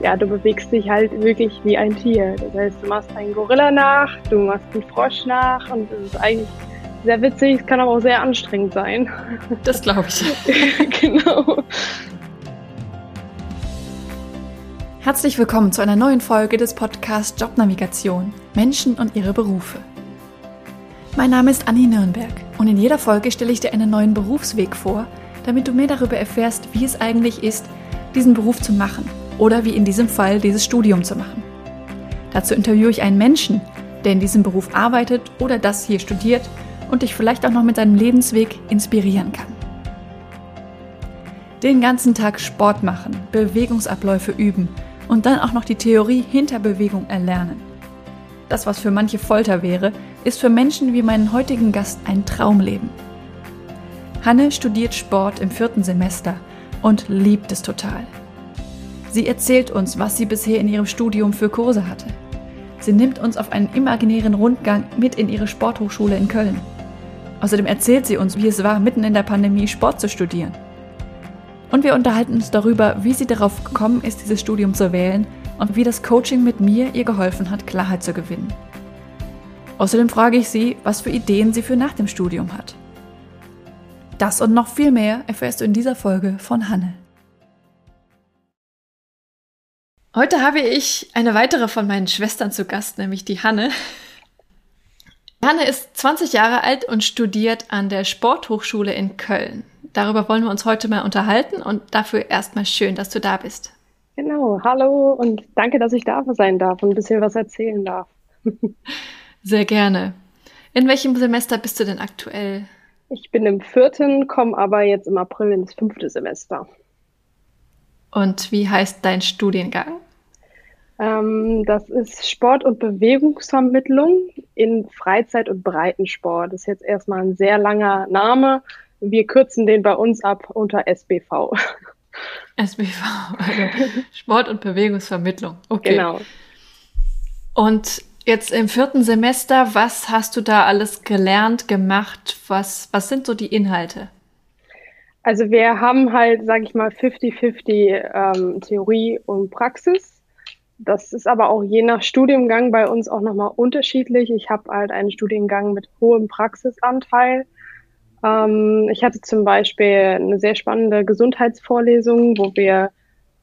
ja, du bewegst dich halt wirklich wie ein Tier. Das heißt, du machst einen Gorilla nach, du machst einen Frosch nach und es ist eigentlich sehr witzig, es kann aber auch sehr anstrengend sein. Das glaube ich. genau. Herzlich willkommen zu einer neuen Folge des Podcasts Jobnavigation Menschen und ihre Berufe. Mein Name ist Anni Nürnberg und in jeder Folge stelle ich dir einen neuen Berufsweg vor, damit du mehr darüber erfährst, wie es eigentlich ist, diesen Beruf zu machen oder wie in diesem Fall dieses Studium zu machen. Dazu interviewe ich einen Menschen, der in diesem Beruf arbeitet oder das hier studiert und dich vielleicht auch noch mit seinem Lebensweg inspirieren kann. Den ganzen Tag Sport machen, Bewegungsabläufe üben und dann auch noch die Theorie hinter Bewegung erlernen. Das, was für manche Folter wäre, ist für Menschen wie meinen heutigen Gast ein Traumleben. Hanne studiert Sport im vierten Semester und liebt es total. Sie erzählt uns, was sie bisher in ihrem Studium für Kurse hatte. Sie nimmt uns auf einen imaginären Rundgang mit in ihre Sporthochschule in Köln. Außerdem erzählt sie uns, wie es war, mitten in der Pandemie Sport zu studieren. Und wir unterhalten uns darüber, wie sie darauf gekommen ist, dieses Studium zu wählen und wie das Coaching mit mir ihr geholfen hat, Klarheit zu gewinnen. Außerdem frage ich sie, was für Ideen sie für nach dem Studium hat. Das und noch viel mehr erfährst du in dieser Folge von Hanne. Heute habe ich eine weitere von meinen Schwestern zu Gast, nämlich die Hanne. Hanne ist 20 Jahre alt und studiert an der Sporthochschule in Köln. Darüber wollen wir uns heute mal unterhalten und dafür erstmal schön, dass du da bist. Genau, hallo und danke, dass ich da sein darf und ein bisschen was erzählen darf. Sehr gerne. In welchem Semester bist du denn aktuell? Ich bin im vierten, komme aber jetzt im April ins fünfte Semester. Und wie heißt dein Studiengang? Ähm, das ist Sport- und Bewegungsvermittlung in Freizeit- und Breitensport. Das ist jetzt erstmal ein sehr langer Name. Wir kürzen den bei uns ab unter SBV. SBV, also Sport- und Bewegungsvermittlung. Okay. Genau. Und jetzt im vierten Semester, was hast du da alles gelernt, gemacht? Was, was sind so die Inhalte? Also wir haben halt, sage ich mal, 50-50 ähm, Theorie und Praxis. Das ist aber auch je nach Studiengang bei uns auch nochmal unterschiedlich. Ich habe halt einen Studiengang mit hohem Praxisanteil. Ähm, ich hatte zum Beispiel eine sehr spannende Gesundheitsvorlesung, wo wir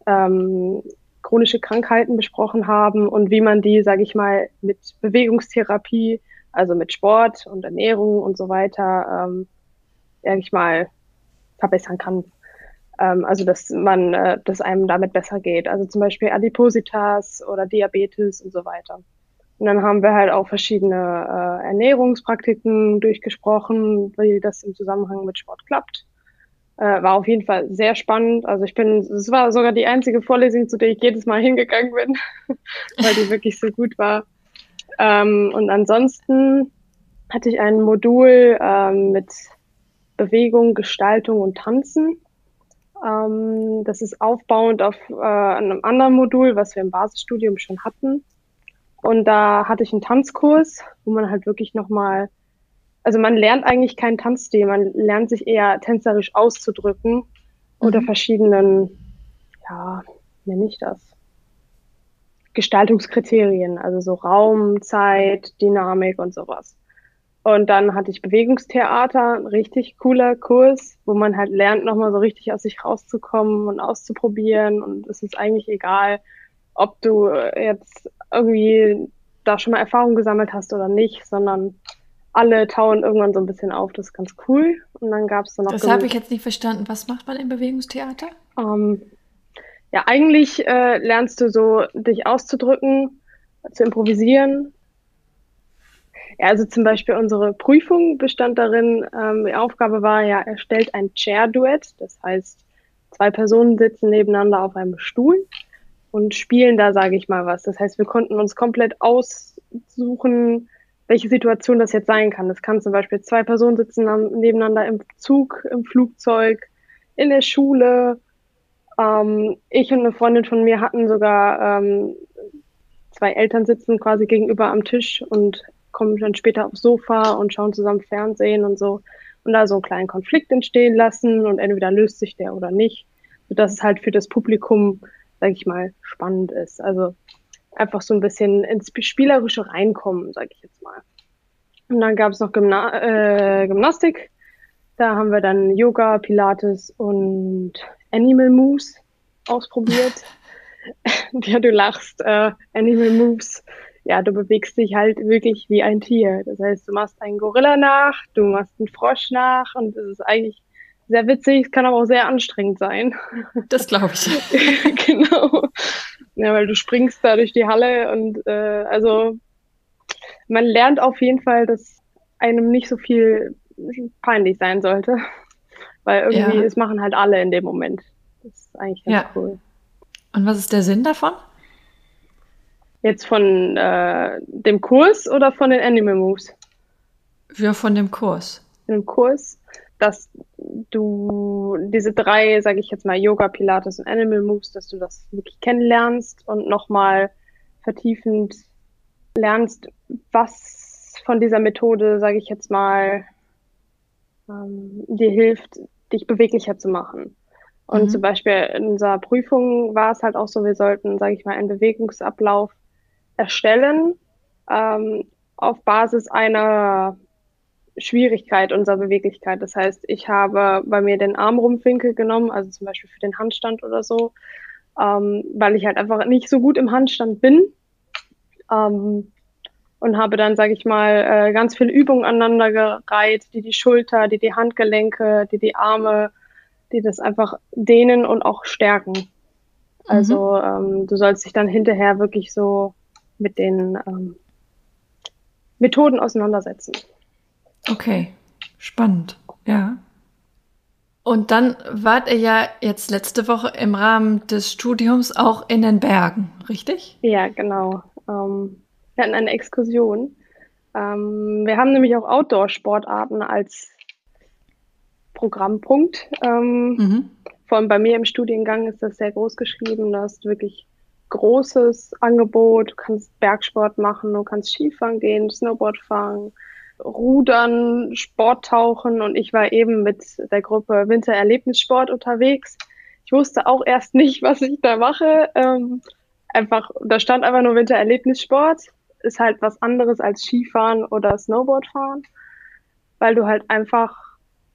ähm, chronische Krankheiten besprochen haben und wie man die, sage ich mal, mit Bewegungstherapie, also mit Sport und Ernährung und so weiter, ähm, sage ich mal, verbessern kann. Ähm, also dass man, äh, dass einem damit besser geht. Also zum Beispiel Adipositas oder Diabetes und so weiter. Und dann haben wir halt auch verschiedene äh, Ernährungspraktiken durchgesprochen, wie das im Zusammenhang mit Sport klappt. Äh, war auf jeden Fall sehr spannend. Also ich bin, es war sogar die einzige Vorlesung, zu der ich jedes Mal hingegangen bin, weil die wirklich so gut war. Ähm, und ansonsten hatte ich ein Modul ähm, mit Bewegung, Gestaltung und Tanzen. Ähm, das ist aufbauend auf äh, einem anderen Modul, was wir im Basisstudium schon hatten. Und da hatte ich einen Tanzkurs, wo man halt wirklich nochmal, also man lernt eigentlich keinen Tanzstil, man lernt sich eher tänzerisch auszudrücken mhm. unter verschiedenen, ja, nenne ich das? Gestaltungskriterien, also so Raum, Zeit, Dynamik und sowas. Und dann hatte ich Bewegungstheater, ein richtig cooler Kurs, wo man halt lernt, nochmal so richtig aus sich rauszukommen und auszuprobieren. Und es ist eigentlich egal, ob du jetzt irgendwie da schon mal Erfahrung gesammelt hast oder nicht, sondern alle tauen irgendwann so ein bisschen auf. Das ist ganz cool. Und dann gab es dann noch. Das habe ich jetzt nicht verstanden. Was macht man im Bewegungstheater? Ähm, ja, eigentlich äh, lernst du so, dich auszudrücken, zu improvisieren ja, also zum Beispiel unsere Prüfung bestand darin, ähm, die Aufgabe war ja, erstellt ein Chair-Duett. Das heißt, zwei Personen sitzen nebeneinander auf einem Stuhl und spielen da, sage ich mal, was. Das heißt, wir konnten uns komplett aussuchen, welche Situation das jetzt sein kann. Das kann zum Beispiel zwei Personen sitzen nebeneinander im Zug, im Flugzeug, in der Schule. Ähm, ich und eine Freundin von mir hatten sogar ähm, zwei Eltern sitzen quasi gegenüber am Tisch und kommen dann später aufs Sofa und schauen zusammen Fernsehen und so. Und da so einen kleinen Konflikt entstehen lassen und entweder löst sich der oder nicht. Sodass es halt für das Publikum sage ich mal, spannend ist. Also einfach so ein bisschen ins Spielerische reinkommen, sage ich jetzt mal. Und dann gab es noch Gymna äh, Gymnastik. Da haben wir dann Yoga, Pilates und Animal Moves ausprobiert. ja, du lachst. Äh, Animal Moves. Ja, du bewegst dich halt wirklich wie ein Tier. Das heißt, du machst einen Gorilla nach, du machst einen Frosch nach und es ist eigentlich sehr witzig, es kann aber auch sehr anstrengend sein. Das glaube ich. genau. Ja, weil du springst da durch die Halle und äh, also man lernt auf jeden Fall, dass einem nicht so viel peinlich sein sollte. Weil irgendwie, ja. es machen halt alle in dem Moment. Das ist eigentlich ganz ja. cool. Und was ist der Sinn davon? Jetzt von äh, dem Kurs oder von den Animal Moves? Ja, von dem Kurs. Im Kurs, dass du diese drei, sage ich jetzt mal, Yoga, Pilates und Animal Moves, dass du das wirklich kennenlernst und nochmal vertiefend lernst, was von dieser Methode, sage ich jetzt mal, ähm, dir hilft, dich beweglicher zu machen. Und mhm. zum Beispiel in unserer Prüfung war es halt auch so, wir sollten, sage ich mal, einen Bewegungsablauf erstellen ähm, auf Basis einer Schwierigkeit unserer Beweglichkeit. Das heißt, ich habe bei mir den Armrumpfwinkel genommen, also zum Beispiel für den Handstand oder so, ähm, weil ich halt einfach nicht so gut im Handstand bin. Ähm, und habe dann, sage ich mal, äh, ganz viele Übungen aneinander gereiht, die die Schulter, die die Handgelenke, die die Arme, die das einfach dehnen und auch stärken. Also mhm. ähm, du sollst dich dann hinterher wirklich so mit den ähm, Methoden auseinandersetzen. Okay, spannend, ja. Und dann wart ihr ja jetzt letzte Woche im Rahmen des Studiums auch in den Bergen, richtig? Ja, genau. Ähm, wir hatten eine Exkursion. Ähm, wir haben nämlich auch Outdoor-Sportarten als Programmpunkt. Ähm, mhm. Vor allem bei mir im Studiengang ist das sehr groß geschrieben. Du hast wirklich großes Angebot. Du kannst Bergsport machen, du kannst Skifahren gehen, Snowboard fahren, Rudern, Sporttauchen und ich war eben mit der Gruppe Wintererlebnissport unterwegs. Ich wusste auch erst nicht, was ich da mache. Ähm, einfach, da stand einfach nur Wintererlebnissport. Ist halt was anderes als Skifahren oder Snowboardfahren, weil du halt einfach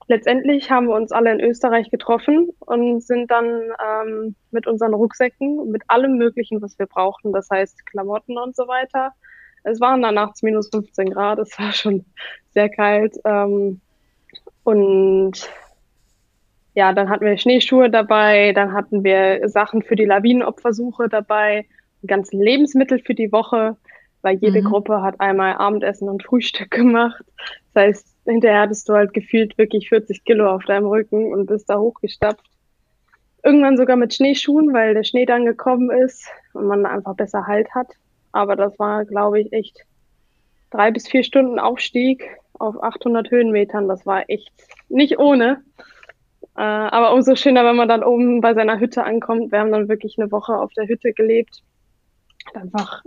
letztendlich haben wir uns alle in Österreich getroffen und sind dann ähm, mit unseren Rucksäcken, mit allem Möglichen, was wir brauchten, das heißt Klamotten und so weiter, es waren dann nachts minus 15 Grad, es war schon sehr kalt. Ähm, und ja, dann hatten wir Schneeschuhe dabei, dann hatten wir Sachen für die Lawinenopfersuche dabei, die ganzen Lebensmittel für die Woche, weil jede mhm. Gruppe hat einmal Abendessen und Frühstück gemacht. Das heißt, hinterher hattest du halt gefühlt wirklich 40 Kilo auf deinem Rücken und bist da hochgestapft. Irgendwann sogar mit Schneeschuhen, weil der Schnee dann gekommen ist und man einfach besser Halt hat. Aber das war, glaube ich, echt drei bis vier Stunden Aufstieg auf 800 Höhenmetern. Das war echt nicht ohne. Äh, aber umso schöner, wenn man dann oben bei seiner Hütte ankommt. Wir haben dann wirklich eine Woche auf der Hütte gelebt. Einfach,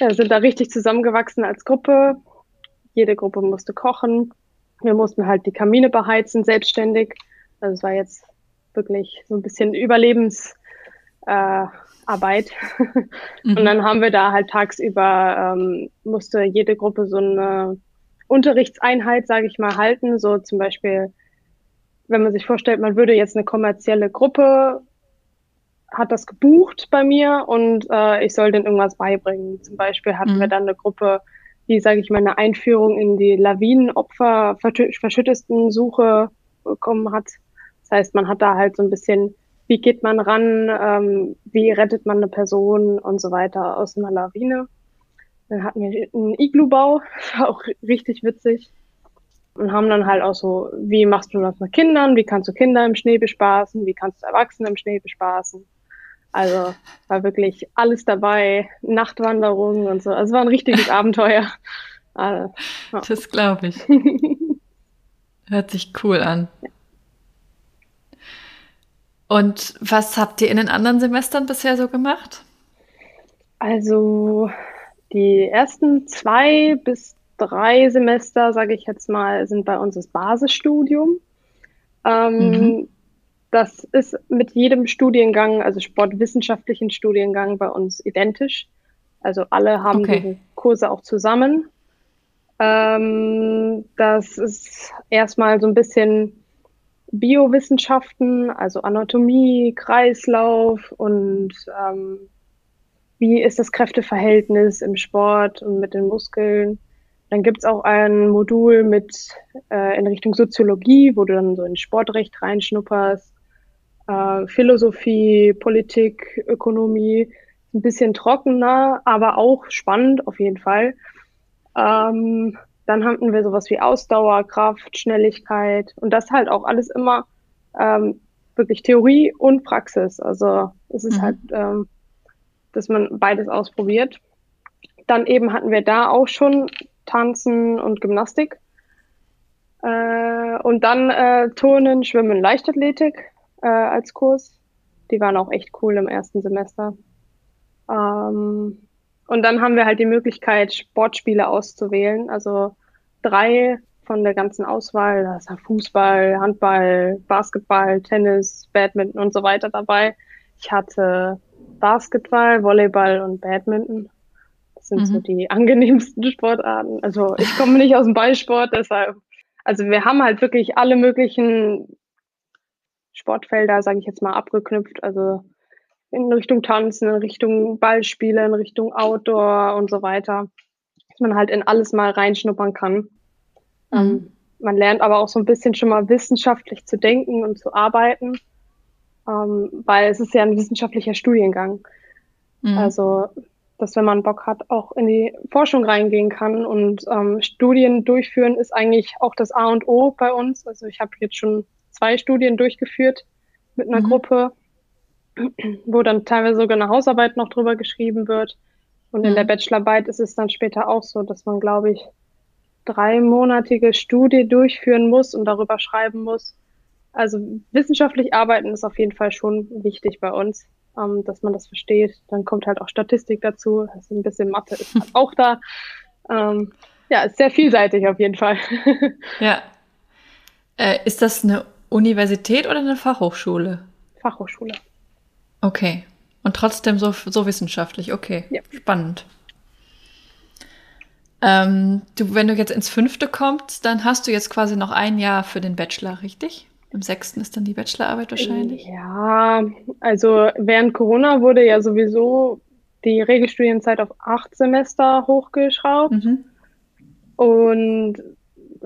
ja, sind da richtig zusammengewachsen als Gruppe. Jede Gruppe musste kochen. Wir mussten halt die Kamine beheizen, selbstständig. Also es war jetzt wirklich so ein bisschen Überlebens, äh. Mhm. Und dann haben wir da halt tagsüber, ähm, musste jede Gruppe so eine Unterrichtseinheit, sage ich mal, halten. So zum Beispiel, wenn man sich vorstellt, man würde jetzt eine kommerzielle Gruppe, hat das gebucht bei mir und äh, ich soll denen irgendwas beibringen. Zum Beispiel hatten mhm. wir dann eine Gruppe, die, sage ich mal, eine Einführung in die Lawinenopfer, verschüttesten Suche bekommen hat. Das heißt, man hat da halt so ein bisschen wie geht man ran, ähm, wie rettet man eine Person und so weiter aus einer Lawine. Dann hatten wir einen Iglu-Bau, war auch richtig witzig. Und haben dann halt auch so, wie machst du das mit Kindern, wie kannst du Kinder im Schnee bespaßen, wie kannst du Erwachsene im Schnee bespaßen. Also war wirklich alles dabei, Nachtwanderungen und so. Also war ein richtiges Abenteuer. Also, ja. Das glaube ich. Hört sich cool an. Und was habt ihr in den anderen Semestern bisher so gemacht? Also die ersten zwei bis drei Semester, sage ich jetzt mal, sind bei uns das Basisstudium. Ähm, mhm. Das ist mit jedem Studiengang, also sportwissenschaftlichen Studiengang bei uns identisch. Also alle haben okay. diese Kurse auch zusammen. Ähm, das ist erstmal so ein bisschen Biowissenschaften, also Anatomie, Kreislauf und ähm, wie ist das Kräfteverhältnis im Sport und mit den Muskeln. Dann gibt's auch ein Modul mit äh, in Richtung Soziologie, wo du dann so in Sportrecht reinschnupperst, äh, Philosophie, Politik, Ökonomie, ein bisschen trockener, aber auch spannend auf jeden Fall. Ähm, dann hatten wir sowas wie Ausdauer, Kraft, Schnelligkeit und das halt auch alles immer ähm, wirklich Theorie und Praxis. Also es ist mhm. halt, ähm, dass man beides ausprobiert. Dann eben hatten wir da auch schon Tanzen und Gymnastik. Äh, und dann äh, Turnen, Schwimmen, Leichtathletik äh, als Kurs. Die waren auch echt cool im ersten Semester. Ähm, und dann haben wir halt die Möglichkeit, Sportspiele auszuwählen. Also drei von der ganzen Auswahl. Da ist Fußball, Handball, Basketball, Tennis, Badminton und so weiter dabei. Ich hatte Basketball, Volleyball und Badminton. Das sind mhm. so die angenehmsten Sportarten. Also ich komme nicht aus dem Ballsport, deshalb. Also wir haben halt wirklich alle möglichen Sportfelder, sage ich jetzt mal, abgeknüpft. Also in Richtung Tanzen, in Richtung Ballspiele, in Richtung Outdoor und so weiter. Dass man halt in alles mal reinschnuppern kann. Mhm. Ähm, man lernt aber auch so ein bisschen schon mal wissenschaftlich zu denken und zu arbeiten, ähm, weil es ist ja ein wissenschaftlicher Studiengang. Mhm. Also, dass wenn man Bock hat, auch in die Forschung reingehen kann und ähm, Studien durchführen ist eigentlich auch das A und O bei uns. Also ich habe jetzt schon zwei Studien durchgeführt mit einer mhm. Gruppe wo dann teilweise sogar eine Hausarbeit noch drüber geschrieben wird. Und in der mhm. Bachelorarbeit ist es dann später auch so, dass man, glaube ich, dreimonatige Studie durchführen muss und darüber schreiben muss. Also wissenschaftlich arbeiten ist auf jeden Fall schon wichtig bei uns, ähm, dass man das versteht. Dann kommt halt auch Statistik dazu, also ein bisschen Mathe ist halt auch da. Ähm, ja, ist sehr vielseitig auf jeden Fall. ja. Äh, ist das eine Universität oder eine Fachhochschule? Fachhochschule. Okay. Und trotzdem so, so wissenschaftlich. Okay. Ja. Spannend. Ähm, du, wenn du jetzt ins fünfte kommst, dann hast du jetzt quasi noch ein Jahr für den Bachelor, richtig? Im sechsten ist dann die Bachelorarbeit wahrscheinlich. Ja, also während Corona wurde ja sowieso die Regelstudienzeit auf acht Semester hochgeschraubt. Mhm. Und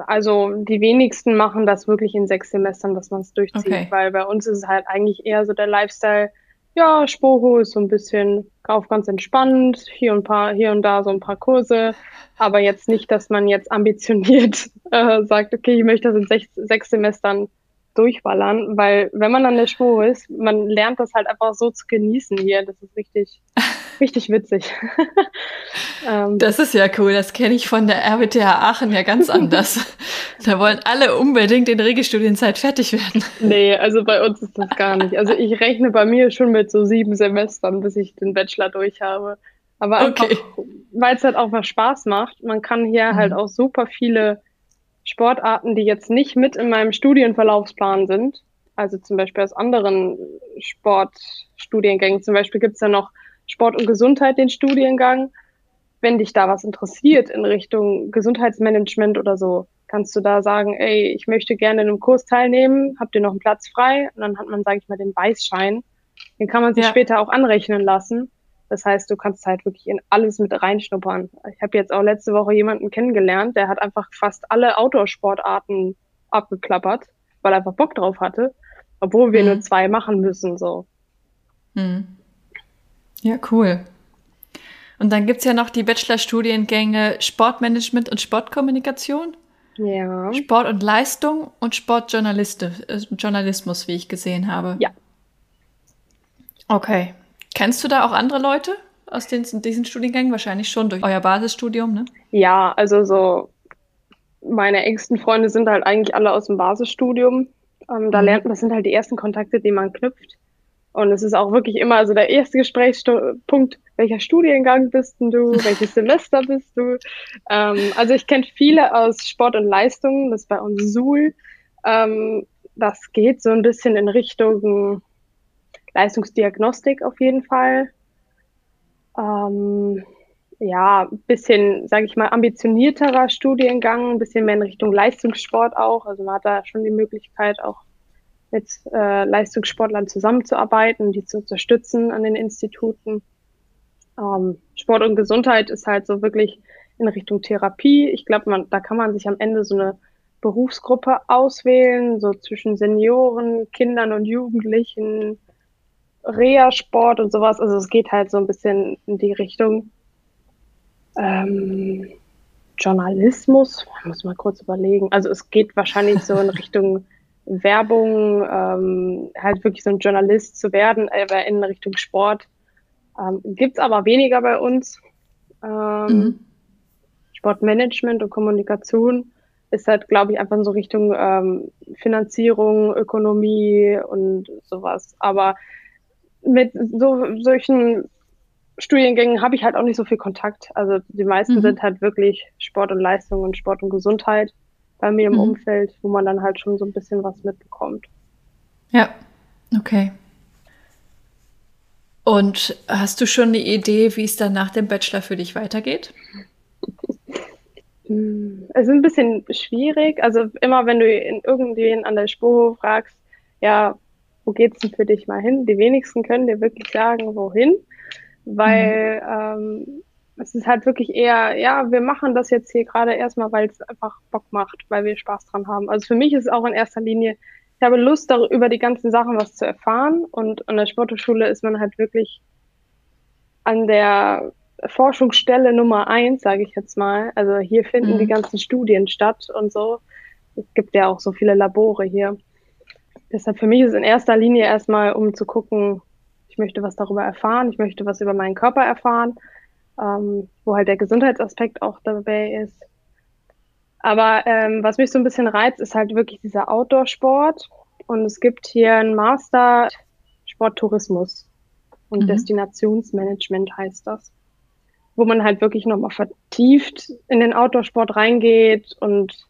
also die wenigsten machen das wirklich in sechs Semestern, dass man es durchzieht, okay. weil bei uns ist es halt eigentlich eher so der Lifestyle, ja, Sporo ist so ein bisschen auf ganz entspannt, hier und paar, hier und da so ein paar Kurse, aber jetzt nicht, dass man jetzt ambitioniert äh, sagt, okay, ich möchte das in sechs, sechs Semestern durchballern, weil wenn man an der Spur ist, man lernt das halt einfach so zu genießen hier. Das ist richtig, richtig witzig. ähm, das ist ja cool. Das kenne ich von der RWTH Aachen ja ganz anders. da wollen alle unbedingt in Regelstudienzeit fertig werden. Nee, also bei uns ist das gar nicht. Also ich rechne bei mir schon mit so sieben Semestern, bis ich den Bachelor durch habe. Aber okay. weil es halt auch was Spaß macht. Man kann hier mhm. halt auch super viele Sportarten, die jetzt nicht mit in meinem Studienverlaufsplan sind, also zum Beispiel aus anderen Sportstudiengängen, zum Beispiel gibt es ja noch Sport und Gesundheit, den Studiengang. Wenn dich da was interessiert in Richtung Gesundheitsmanagement oder so, kannst du da sagen, ey, ich möchte gerne in einem Kurs teilnehmen, habt ihr noch einen Platz frei? Und dann hat man, sage ich mal, den Weißschein. Den kann man sich ja. später auch anrechnen lassen. Das heißt, du kannst halt wirklich in alles mit reinschnuppern. Ich habe jetzt auch letzte Woche jemanden kennengelernt, der hat einfach fast alle Outdoor-Sportarten abgeklappert, weil er einfach Bock drauf hatte, obwohl wir mhm. nur zwei machen müssen. So. Mhm. Ja, cool. Und dann gibt es ja noch die Bachelorstudiengänge Sportmanagement und Sportkommunikation. Ja. Sport und Leistung und Sportjournalismus, wie ich gesehen habe. Ja. Okay. Kennst du da auch andere Leute aus den, diesen Studiengängen? Wahrscheinlich schon durch euer Basisstudium, ne? Ja, also so meine engsten Freunde sind halt eigentlich alle aus dem Basisstudium. Ähm, da mhm. lernt man, das sind halt die ersten Kontakte, die man knüpft. Und es ist auch wirklich immer, also der erste Gesprächspunkt, welcher Studiengang bist denn du, welches Semester bist du? Ähm, also ich kenne viele aus Sport und Leistung, das ist bei uns Suhl. Ähm, das geht so ein bisschen in Richtung Leistungsdiagnostik auf jeden Fall. Ähm, ja, bisschen, sage ich mal, ambitionierterer Studiengang, ein bisschen mehr in Richtung Leistungssport auch. Also man hat da schon die Möglichkeit, auch mit äh, Leistungssportlern zusammenzuarbeiten, die zu unterstützen an den Instituten. Ähm, Sport und Gesundheit ist halt so wirklich in Richtung Therapie. Ich glaube, da kann man sich am Ende so eine Berufsgruppe auswählen, so zwischen Senioren, Kindern und Jugendlichen, Reha-Sport und sowas. Also es geht halt so ein bisschen in die Richtung ähm, Journalismus. Ich muss mal kurz überlegen. Also es geht wahrscheinlich so in Richtung Werbung, ähm, halt wirklich so ein Journalist zu werden, aber in Richtung Sport. Ähm, Gibt es aber weniger bei uns. Ähm, mhm. Sportmanagement und Kommunikation ist halt, glaube ich, einfach so Richtung ähm, Finanzierung, Ökonomie und sowas. Aber mit so solchen Studiengängen habe ich halt auch nicht so viel Kontakt. Also die meisten mhm. sind halt wirklich Sport und Leistung und Sport und Gesundheit bei mir im mhm. Umfeld, wo man dann halt schon so ein bisschen was mitbekommt. Ja, okay. Und hast du schon eine Idee, wie es dann nach dem Bachelor für dich weitergeht? Es ist ein bisschen schwierig. Also immer, wenn du in irgendwen an der Spur fragst, ja, wo geht's denn für dich mal hin? Die wenigsten können dir wirklich sagen, wohin, weil mhm. ähm, es ist halt wirklich eher, ja, wir machen das jetzt hier gerade erstmal, weil es einfach Bock macht, weil wir Spaß dran haben. Also für mich ist es auch in erster Linie, ich habe Lust, darüber die ganzen Sachen was zu erfahren und an der Sporthochschule ist man halt wirklich an der Forschungsstelle Nummer eins, sage ich jetzt mal. Also hier finden mhm. die ganzen Studien statt und so. Es gibt ja auch so viele Labore hier. Deshalb für mich ist es in erster Linie erstmal, um zu gucken, ich möchte was darüber erfahren, ich möchte was über meinen Körper erfahren, ähm, wo halt der Gesundheitsaspekt auch dabei ist. Aber ähm, was mich so ein bisschen reizt, ist halt wirklich dieser Outdoor-Sport. Und es gibt hier einen Master Sporttourismus und mhm. Destinationsmanagement heißt das wo man halt wirklich nochmal vertieft in den Outdoor-Sport reingeht und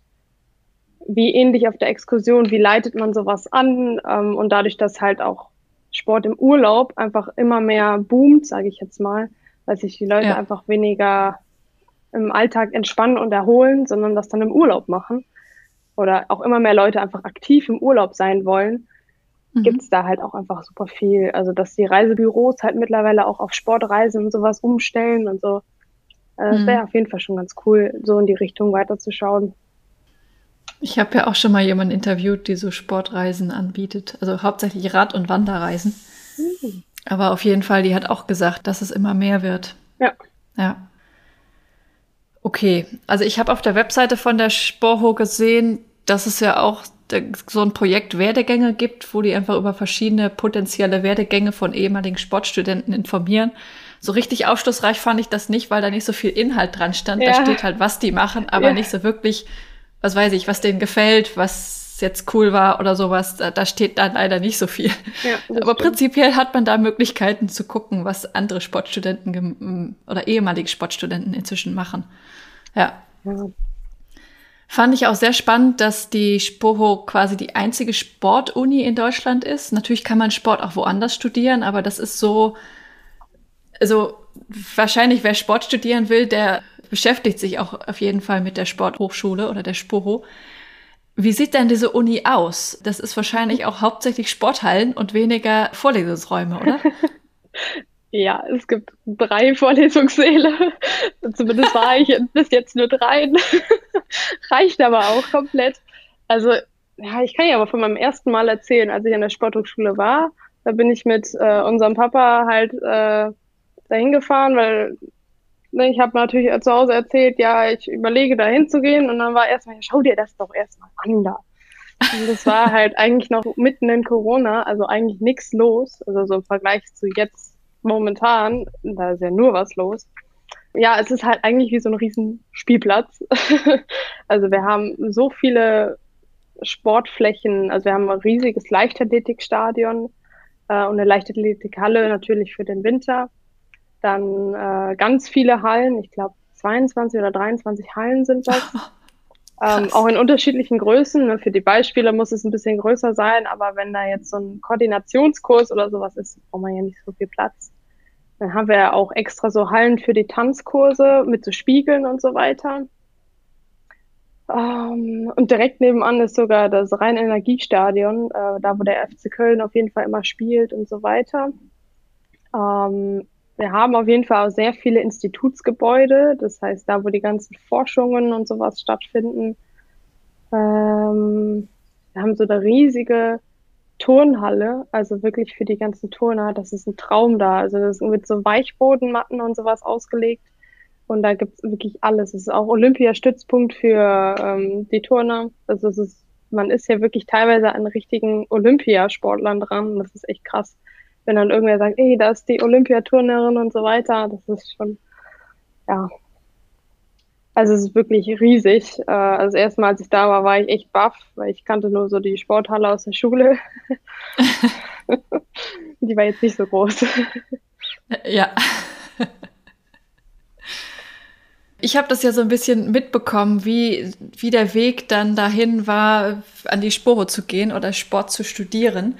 wie ähnlich auf der Exkursion, wie leitet man sowas an ähm, und dadurch, dass halt auch Sport im Urlaub einfach immer mehr boomt, sage ich jetzt mal, weil sich die Leute ja. einfach weniger im Alltag entspannen und erholen, sondern das dann im Urlaub machen oder auch immer mehr Leute einfach aktiv im Urlaub sein wollen, mhm. gibt es da halt auch einfach super viel. Also dass die Reisebüros halt mittlerweile auch auf Sportreisen und sowas umstellen und so. Äh, das wäre mhm. auf jeden Fall schon ganz cool, so in die Richtung weiterzuschauen. Ich habe ja auch schon mal jemanden interviewt, die so Sportreisen anbietet. Also hauptsächlich Rad- und Wanderreisen. Mhm. Aber auf jeden Fall, die hat auch gesagt, dass es immer mehr wird. Ja. Ja. Okay, also ich habe auf der Webseite von der Sporho gesehen, dass es ja auch so ein Projekt Werdegänge gibt, wo die einfach über verschiedene potenzielle Werdegänge von ehemaligen Sportstudenten informieren. So richtig aufschlussreich fand ich das nicht, weil da nicht so viel Inhalt dran stand. Ja. Da steht halt, was die machen, aber ja. nicht so wirklich, was weiß ich, was denen gefällt, was jetzt cool war oder sowas. Da, da steht dann leider nicht so viel. Ja, aber stimmt. prinzipiell hat man da Möglichkeiten zu gucken, was andere Sportstudenten oder ehemalige Sportstudenten inzwischen machen. Ja. ja. Fand ich auch sehr spannend, dass die Spoho quasi die einzige Sportuni in Deutschland ist. Natürlich kann man Sport auch woanders studieren, aber das ist so, also wahrscheinlich wer Sport studieren will, der beschäftigt sich auch auf jeden Fall mit der Sporthochschule oder der Spoho. Wie sieht denn diese Uni aus? Das ist wahrscheinlich auch hauptsächlich Sporthallen und weniger Vorlesungsräume, oder? Ja, es gibt drei Vorlesungssäle. Zumindest war ich bis jetzt nur drei. Reicht aber auch komplett. Also, ja, ich kann ja aber von meinem ersten Mal erzählen, als ich an der Sporthochschule war. Da bin ich mit äh, unserem Papa halt äh, dahin gefahren, weil ich habe natürlich zu Hause erzählt, ja, ich überlege da hinzugehen und dann war erstmal, ja, schau dir das doch erstmal an da. Und das war halt eigentlich noch mitten in Corona, also eigentlich nichts los, also so im Vergleich zu jetzt momentan, da ist ja nur was los. Ja, es ist halt eigentlich wie so ein riesen Spielplatz. also wir haben so viele Sportflächen, also wir haben ein riesiges Leichtathletikstadion äh, und eine Leichtathletikhalle natürlich für den Winter. Dann äh, ganz viele Hallen, ich glaube 22 oder 23 Hallen sind das. Ähm, auch in unterschiedlichen Größen. Ne? Für die Beispiele muss es ein bisschen größer sein, aber wenn da jetzt so ein Koordinationskurs oder sowas ist, braucht man ja nicht so viel Platz. Dann haben wir ja auch extra so Hallen für die Tanzkurse mit so Spiegeln und so weiter. Ähm, und direkt nebenan ist sogar das Rhein-Energiestadion, äh, da wo der FC Köln auf jeden Fall immer spielt und so weiter. Ähm, wir haben auf jeden Fall auch sehr viele Institutsgebäude, das heißt, da wo die ganzen Forschungen und sowas stattfinden. Ähm, wir haben so eine riesige Turnhalle, also wirklich für die ganzen Turner, das ist ein Traum da. Also das mit so Weichbodenmatten und sowas ausgelegt. Und da gibt's wirklich alles. Es ist auch Olympiastützpunkt für ähm, die Turner. Also es ist, man ist ja wirklich teilweise an richtigen Olympiasportlern dran. Das ist echt krass wenn dann irgendwer sagt, ey, da ist die Olympiaturnerin und so weiter, das ist schon, ja. Also es ist wirklich riesig. Äh, also erstmal, als ich da war, war ich echt baff, weil ich kannte nur so die Sporthalle aus der Schule. die war jetzt nicht so groß. Ja. Ich habe das ja so ein bisschen mitbekommen, wie, wie der Weg dann dahin war, an die Spore zu gehen oder Sport zu studieren.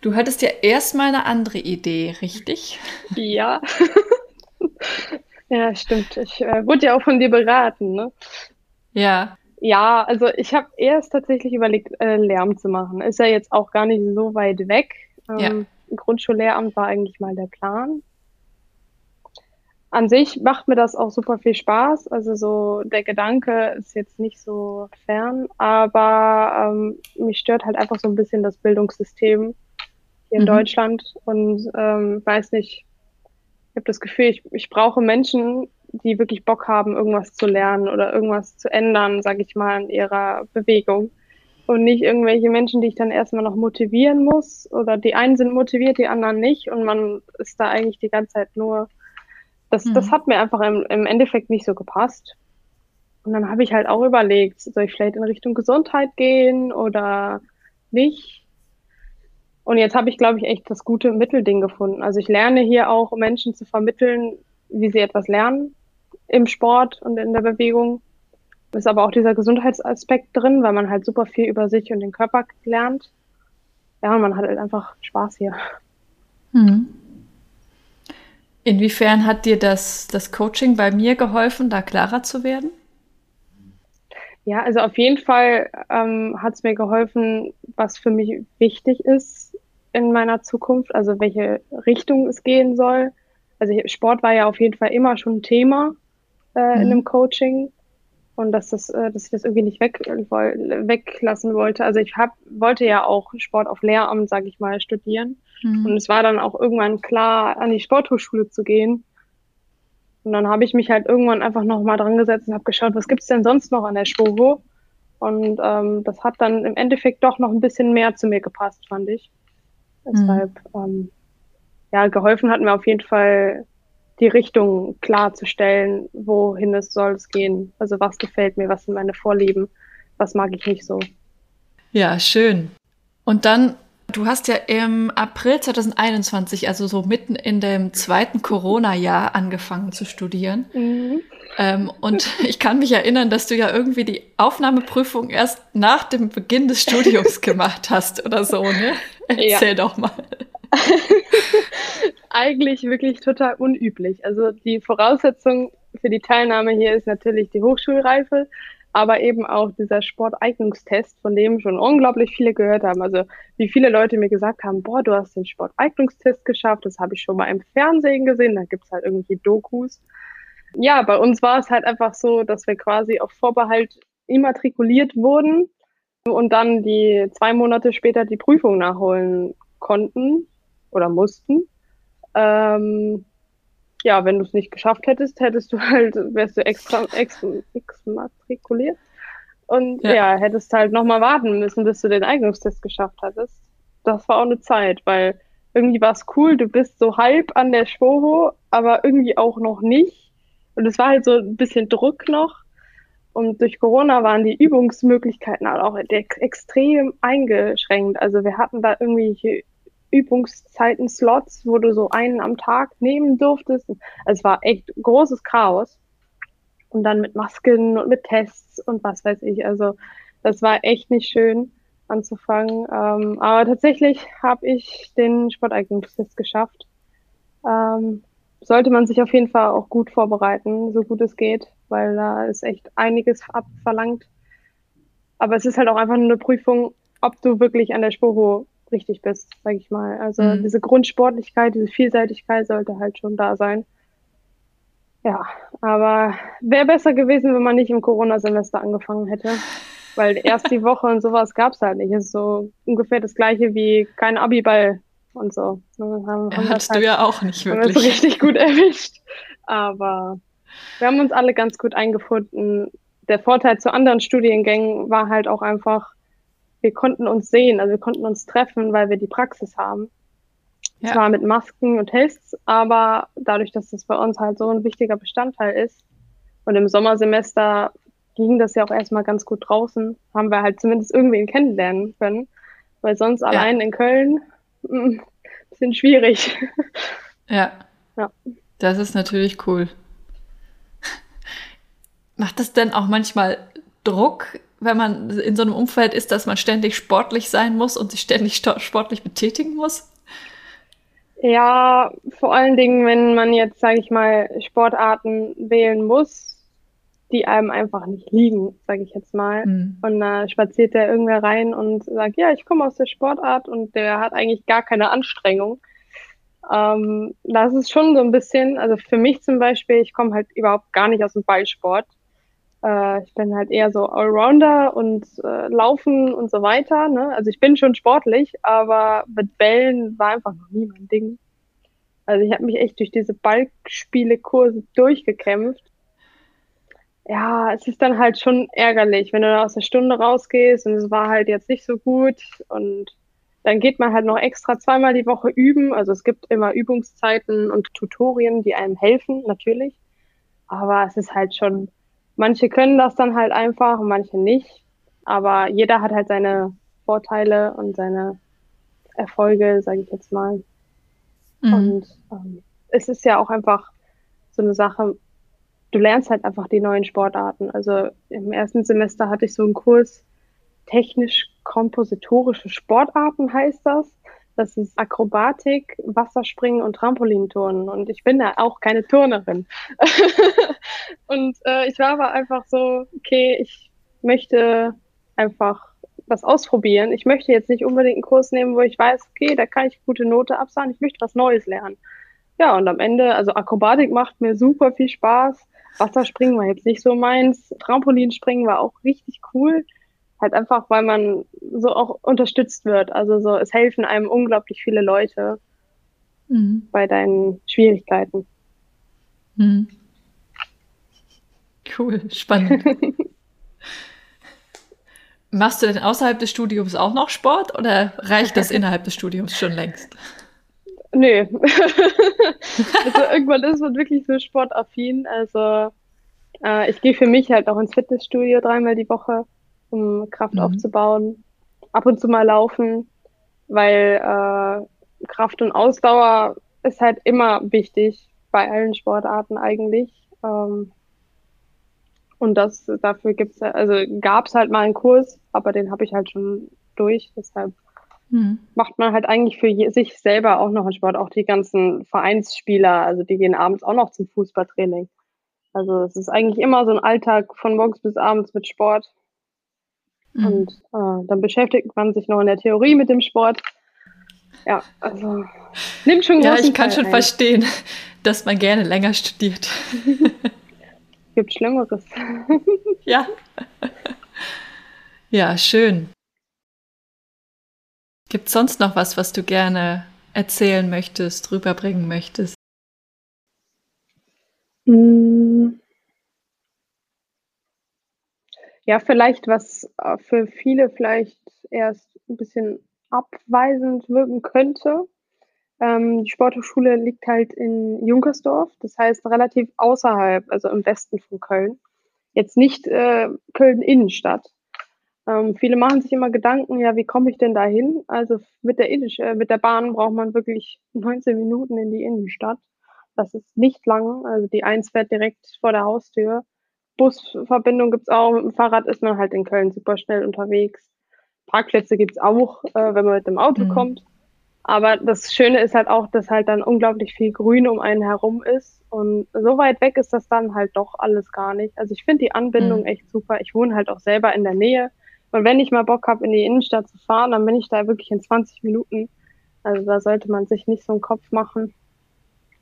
Du hattest ja erstmal eine andere Idee, richtig? Ja. ja, stimmt. Ich äh, wurde ja auch von dir beraten, ne? Ja. Ja, also ich habe erst tatsächlich überlegt, äh, Lärm zu machen. Ist ja jetzt auch gar nicht so weit weg. Ähm, ja. Grundschullehramt war eigentlich mal der Plan. An sich macht mir das auch super viel Spaß. Also so der Gedanke ist jetzt nicht so fern, aber ähm, mich stört halt einfach so ein bisschen das Bildungssystem hier in mhm. Deutschland und ähm, weiß nicht, ich habe das Gefühl, ich, ich brauche Menschen, die wirklich Bock haben, irgendwas zu lernen oder irgendwas zu ändern, sage ich mal, in ihrer Bewegung. Und nicht irgendwelche Menschen, die ich dann erstmal noch motivieren muss. Oder die einen sind motiviert, die anderen nicht. Und man ist da eigentlich die ganze Zeit nur. Das, mhm. das hat mir einfach im, im Endeffekt nicht so gepasst. Und dann habe ich halt auch überlegt, soll ich vielleicht in Richtung Gesundheit gehen oder nicht? Und jetzt habe ich, glaube ich, echt das gute Mittelding gefunden. Also ich lerne hier auch Menschen zu vermitteln, wie sie etwas lernen im Sport und in der Bewegung. Ist aber auch dieser Gesundheitsaspekt drin, weil man halt super viel über sich und den Körper lernt. Ja, und man hat halt einfach Spaß hier. Hm. Inwiefern hat dir das, das Coaching bei mir geholfen, da klarer zu werden? Ja, also auf jeden Fall ähm, hat es mir geholfen, was für mich wichtig ist in meiner Zukunft, also welche Richtung es gehen soll. Also Sport war ja auf jeden Fall immer schon ein Thema äh, mhm. in einem Coaching und dass das, äh, dass ich das irgendwie nicht weg, weglassen wollte. Also ich hab, wollte ja auch Sport auf Lehramt, sage ich mal, studieren mhm. und es war dann auch irgendwann klar, an die Sporthochschule zu gehen. Und dann habe ich mich halt irgendwann einfach nochmal dran gesetzt und habe geschaut, was gibt's denn sonst noch an der Spovo? Und ähm, das hat dann im Endeffekt doch noch ein bisschen mehr zu mir gepasst, fand ich. Deshalb, mhm. ähm, ja, geholfen hat mir auf jeden Fall die Richtung klarzustellen, wohin es soll es gehen. Also was gefällt mir, was sind meine Vorlieben, was mag ich nicht so. Ja, schön. Und dann, du hast ja im April 2021, also so mitten in dem zweiten Corona-Jahr, angefangen zu studieren. Mhm. Ähm, und ich kann mich erinnern, dass du ja irgendwie die Aufnahmeprüfung erst nach dem Beginn des Studiums gemacht hast oder so, ne? Erzähl ja. doch mal. Eigentlich wirklich total unüblich. Also die Voraussetzung für die Teilnahme hier ist natürlich die Hochschulreife, aber eben auch dieser Sporteignungstest, von dem schon unglaublich viele gehört haben. Also wie viele Leute mir gesagt haben, boah, du hast den Sporteignungstest geschafft, das habe ich schon mal im Fernsehen gesehen, da gibt es halt irgendwie Dokus. Ja, bei uns war es halt einfach so, dass wir quasi auf Vorbehalt immatrikuliert wurden und dann die zwei Monate später die Prüfung nachholen konnten oder mussten. Ähm, ja, wenn du es nicht geschafft hättest, hättest du halt, wärst du extra, exmatrikuliert und ja, ja hättest halt nochmal warten müssen, bis du den Eignungstest geschafft hattest. Das war auch eine Zeit, weil irgendwie war es cool, du bist so halb an der Spoho, aber irgendwie auch noch nicht. Und es war halt so ein bisschen Druck noch. Und durch Corona waren die Übungsmöglichkeiten halt auch extrem eingeschränkt. Also wir hatten da irgendwelche Übungszeiten, Slots, wo du so einen am Tag nehmen durftest. Also es war echt großes Chaos. Und dann mit Masken und mit Tests und was weiß ich. Also das war echt nicht schön anzufangen. Ähm, aber tatsächlich habe ich den Sporteignungstest geschafft. Ähm, sollte man sich auf jeden Fall auch gut vorbereiten, so gut es geht, weil da ist echt einiges abverlangt. Aber es ist halt auch einfach nur eine Prüfung, ob du wirklich an der Sporo richtig bist, sag ich mal. Also mhm. diese Grundsportlichkeit, diese Vielseitigkeit sollte halt schon da sein. Ja, aber wäre besser gewesen, wenn man nicht im Corona-Semester angefangen hätte. Weil erst die Woche und sowas gab's halt nicht. Es ist so ungefähr das gleiche wie kein Abiball und so. Haben, haben ja, hattest halt, du ja auch nicht wirklich. Haben wir richtig gut erwischt. Aber wir haben uns alle ganz gut eingefunden. Der Vorteil zu anderen Studiengängen war halt auch einfach, wir konnten uns sehen, also wir konnten uns treffen, weil wir die Praxis haben. Ja. Zwar mit Masken und Tests, aber dadurch, dass das bei uns halt so ein wichtiger Bestandteil ist und im Sommersemester ging das ja auch erstmal ganz gut draußen, haben wir halt zumindest irgendwen kennenlernen können, weil sonst ja. allein in Köln mh, mm, bisschen schwierig. Ja. ja. Das ist natürlich cool. Macht das denn auch manchmal Druck, wenn man in so einem Umfeld ist, dass man ständig sportlich sein muss und sich ständig sportlich betätigen muss? Ja, vor allen Dingen, wenn man jetzt, sage ich mal, Sportarten wählen muss, die einem einfach nicht liegen, sage ich jetzt mal. Mhm. Und da spaziert der irgendwer rein und sagt, ja, ich komme aus der Sportart und der hat eigentlich gar keine Anstrengung. Ähm, das ist schon so ein bisschen, also für mich zum Beispiel, ich komme halt überhaupt gar nicht aus dem Ballsport. Äh, ich bin halt eher so Allrounder und äh, Laufen und so weiter. Ne? Also ich bin schon sportlich, aber mit Bällen war einfach noch nie mein Ding. Also ich habe mich echt durch diese Ballspielekurse durchgekämpft. Ja, es ist dann halt schon ärgerlich, wenn du aus der Stunde rausgehst und es war halt jetzt nicht so gut und dann geht man halt noch extra zweimal die Woche üben. Also es gibt immer Übungszeiten und Tutorien, die einem helfen, natürlich. Aber es ist halt schon Manche können das dann halt einfach und manche nicht. Aber jeder hat halt seine Vorteile und seine Erfolge, sage ich jetzt mal. Mhm. Und ähm, es ist ja auch einfach so eine Sache, du lernst halt einfach die neuen Sportarten. Also im ersten Semester hatte ich so einen Kurs technisch-kompositorische Sportarten heißt das. Das ist Akrobatik, Wasserspringen und Trampolinturnen. Und ich bin da auch keine Turnerin. und äh, ich war aber einfach so, okay, ich möchte einfach was ausprobieren. Ich möchte jetzt nicht unbedingt einen Kurs nehmen, wo ich weiß, okay, da kann ich gute Note absagen. Ich möchte was Neues lernen. Ja, und am Ende, also Akrobatik macht mir super viel Spaß. Wasserspringen war jetzt nicht so meins. Trampolinspringen war auch richtig cool. Halt einfach, weil man so auch unterstützt wird. Also so, es helfen einem unglaublich viele Leute mhm. bei deinen Schwierigkeiten. Mhm. Cool, spannend. Machst du denn außerhalb des Studiums auch noch Sport oder reicht das innerhalb des Studiums schon längst? Nö. also irgendwann ist man wirklich so sportaffin. Also äh, ich gehe für mich halt auch ins Fitnessstudio dreimal die Woche um Kraft mhm. aufzubauen. Ab und zu mal laufen, weil äh, Kraft und Ausdauer ist halt immer wichtig bei allen Sportarten eigentlich. Ähm, und das dafür gibt's also gab's halt mal einen Kurs, aber den habe ich halt schon durch. Deshalb mhm. macht man halt eigentlich für je, sich selber auch noch einen Sport. Auch die ganzen Vereinsspieler, also die gehen abends auch noch zum Fußballtraining. Also es ist eigentlich immer so ein Alltag von morgens bis abends mit Sport. Mhm. Und äh, dann beschäftigt man sich noch in der Theorie mit dem Sport. Ja, also nimmt schon Ja, ich kann Teil schon ein. verstehen, dass man gerne länger studiert. Gibt Schlimmeres. ja. Ja, schön. Gibt es sonst noch was, was du gerne erzählen möchtest, rüberbringen möchtest? Hm. Ja, vielleicht was äh, für viele vielleicht erst ein bisschen abweisend wirken könnte. Ähm, die Sporthochschule liegt halt in Junkersdorf, das heißt relativ außerhalb, also im Westen von Köln. Jetzt nicht äh, Köln-Innenstadt. Ähm, viele machen sich immer Gedanken, ja, wie komme ich denn da hin? Also mit der, Innisch äh, mit der Bahn braucht man wirklich 19 Minuten in die Innenstadt. Das ist nicht lang. Also die Eins fährt direkt vor der Haustür. Busverbindung gibt's auch. Mit dem Fahrrad ist man halt in Köln super schnell unterwegs. Parkplätze gibt's auch, äh, wenn man mit dem Auto mhm. kommt. Aber das Schöne ist halt auch, dass halt dann unglaublich viel Grün um einen herum ist. Und so weit weg ist das dann halt doch alles gar nicht. Also ich finde die Anbindung mhm. echt super. Ich wohne halt auch selber in der Nähe. Und wenn ich mal Bock habe, in die Innenstadt zu fahren, dann bin ich da wirklich in 20 Minuten. Also da sollte man sich nicht so einen Kopf machen.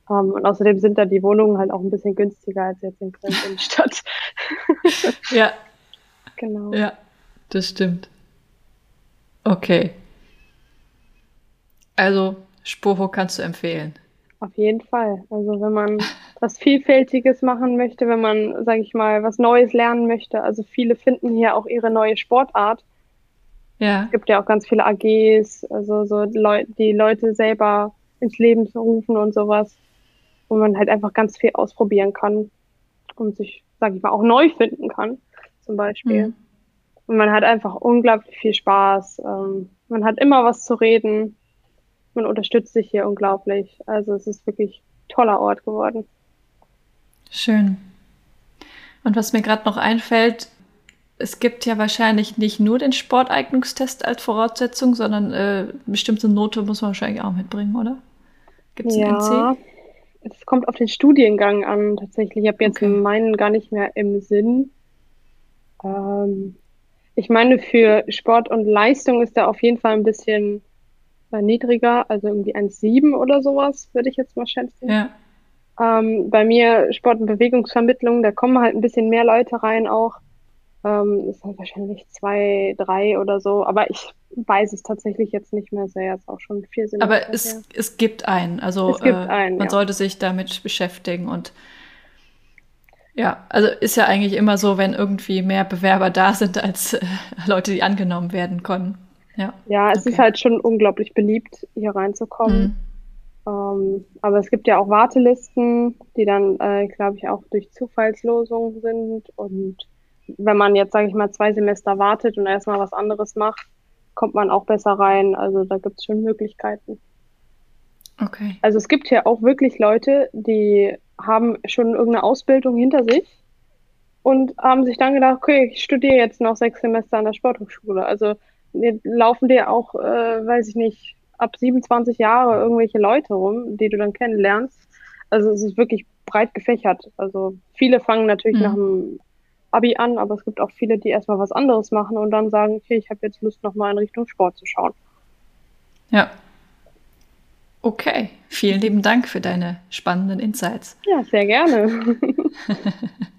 Um, ähm, und außerdem sind da die Wohnungen halt auch ein bisschen günstiger als jetzt in Köln Innenstadt. ja. Genau. Ja, das stimmt. Okay. Also, Sporo kannst du empfehlen. Auf jeden Fall. Also, wenn man was Vielfältiges machen möchte, wenn man, sage ich mal, was Neues lernen möchte. Also, viele finden hier auch ihre neue Sportart. Ja. Es gibt ja auch ganz viele AGs, also so Leu die Leute selber ins Leben zu rufen und sowas, wo man halt einfach ganz viel ausprobieren kann und sich, sage ich mal, auch neu finden kann, zum Beispiel. Mhm. Und man hat einfach unglaublich viel Spaß. Ähm, man hat immer was zu reden. Man unterstützt sich hier unglaublich. Also es ist wirklich ein toller Ort geworden. Schön. Und was mir gerade noch einfällt, es gibt ja wahrscheinlich nicht nur den Sporteignungstest als Voraussetzung, sondern äh, bestimmte Note muss man wahrscheinlich auch mitbringen, oder? Gibt es ja, NC? Es kommt auf den Studiengang an, tatsächlich. Ich habe jetzt okay. meinen gar nicht mehr im Sinn. Ähm, ich meine, für Sport und Leistung ist er auf jeden Fall ein bisschen äh, niedriger, also irgendwie 1,7 oder sowas, würde ich jetzt mal schätzen. Ja. Ähm, bei mir Sport- und Bewegungsvermittlung, da kommen halt ein bisschen mehr Leute rein auch. Ähm, ist halt wahrscheinlich zwei, drei oder so, aber ich weiß es tatsächlich jetzt nicht mehr sehr, ist auch schon vier Semester. Aber es, es gibt einen, also gibt äh, einen, man ja. sollte sich damit beschäftigen und ja, also ist ja eigentlich immer so, wenn irgendwie mehr Bewerber da sind als äh, Leute, die angenommen werden können. Ja, ja es okay. ist halt schon unglaublich beliebt, hier reinzukommen. Mhm. Ähm, aber es gibt ja auch Wartelisten, die dann, äh, glaube ich, auch durch Zufallslosungen sind. Und wenn man jetzt, sage ich mal, zwei Semester wartet und erstmal was anderes macht, kommt man auch besser rein. Also da gibt es schon Möglichkeiten. Okay. Also es gibt hier auch wirklich Leute, die haben schon irgendeine Ausbildung hinter sich und haben sich dann gedacht, okay, ich studiere jetzt noch sechs Semester an der Sporthochschule. Also laufen dir auch, äh, weiß ich nicht, ab 27 Jahre irgendwelche Leute rum, die du dann kennenlernst. Also es ist wirklich breit gefächert. Also viele fangen natürlich mhm. nach dem Abi an, aber es gibt auch viele, die erstmal was anderes machen und dann sagen, okay, ich habe jetzt Lust, nochmal in Richtung Sport zu schauen. Ja, Okay, vielen lieben Dank für deine spannenden Insights. Ja, sehr gerne.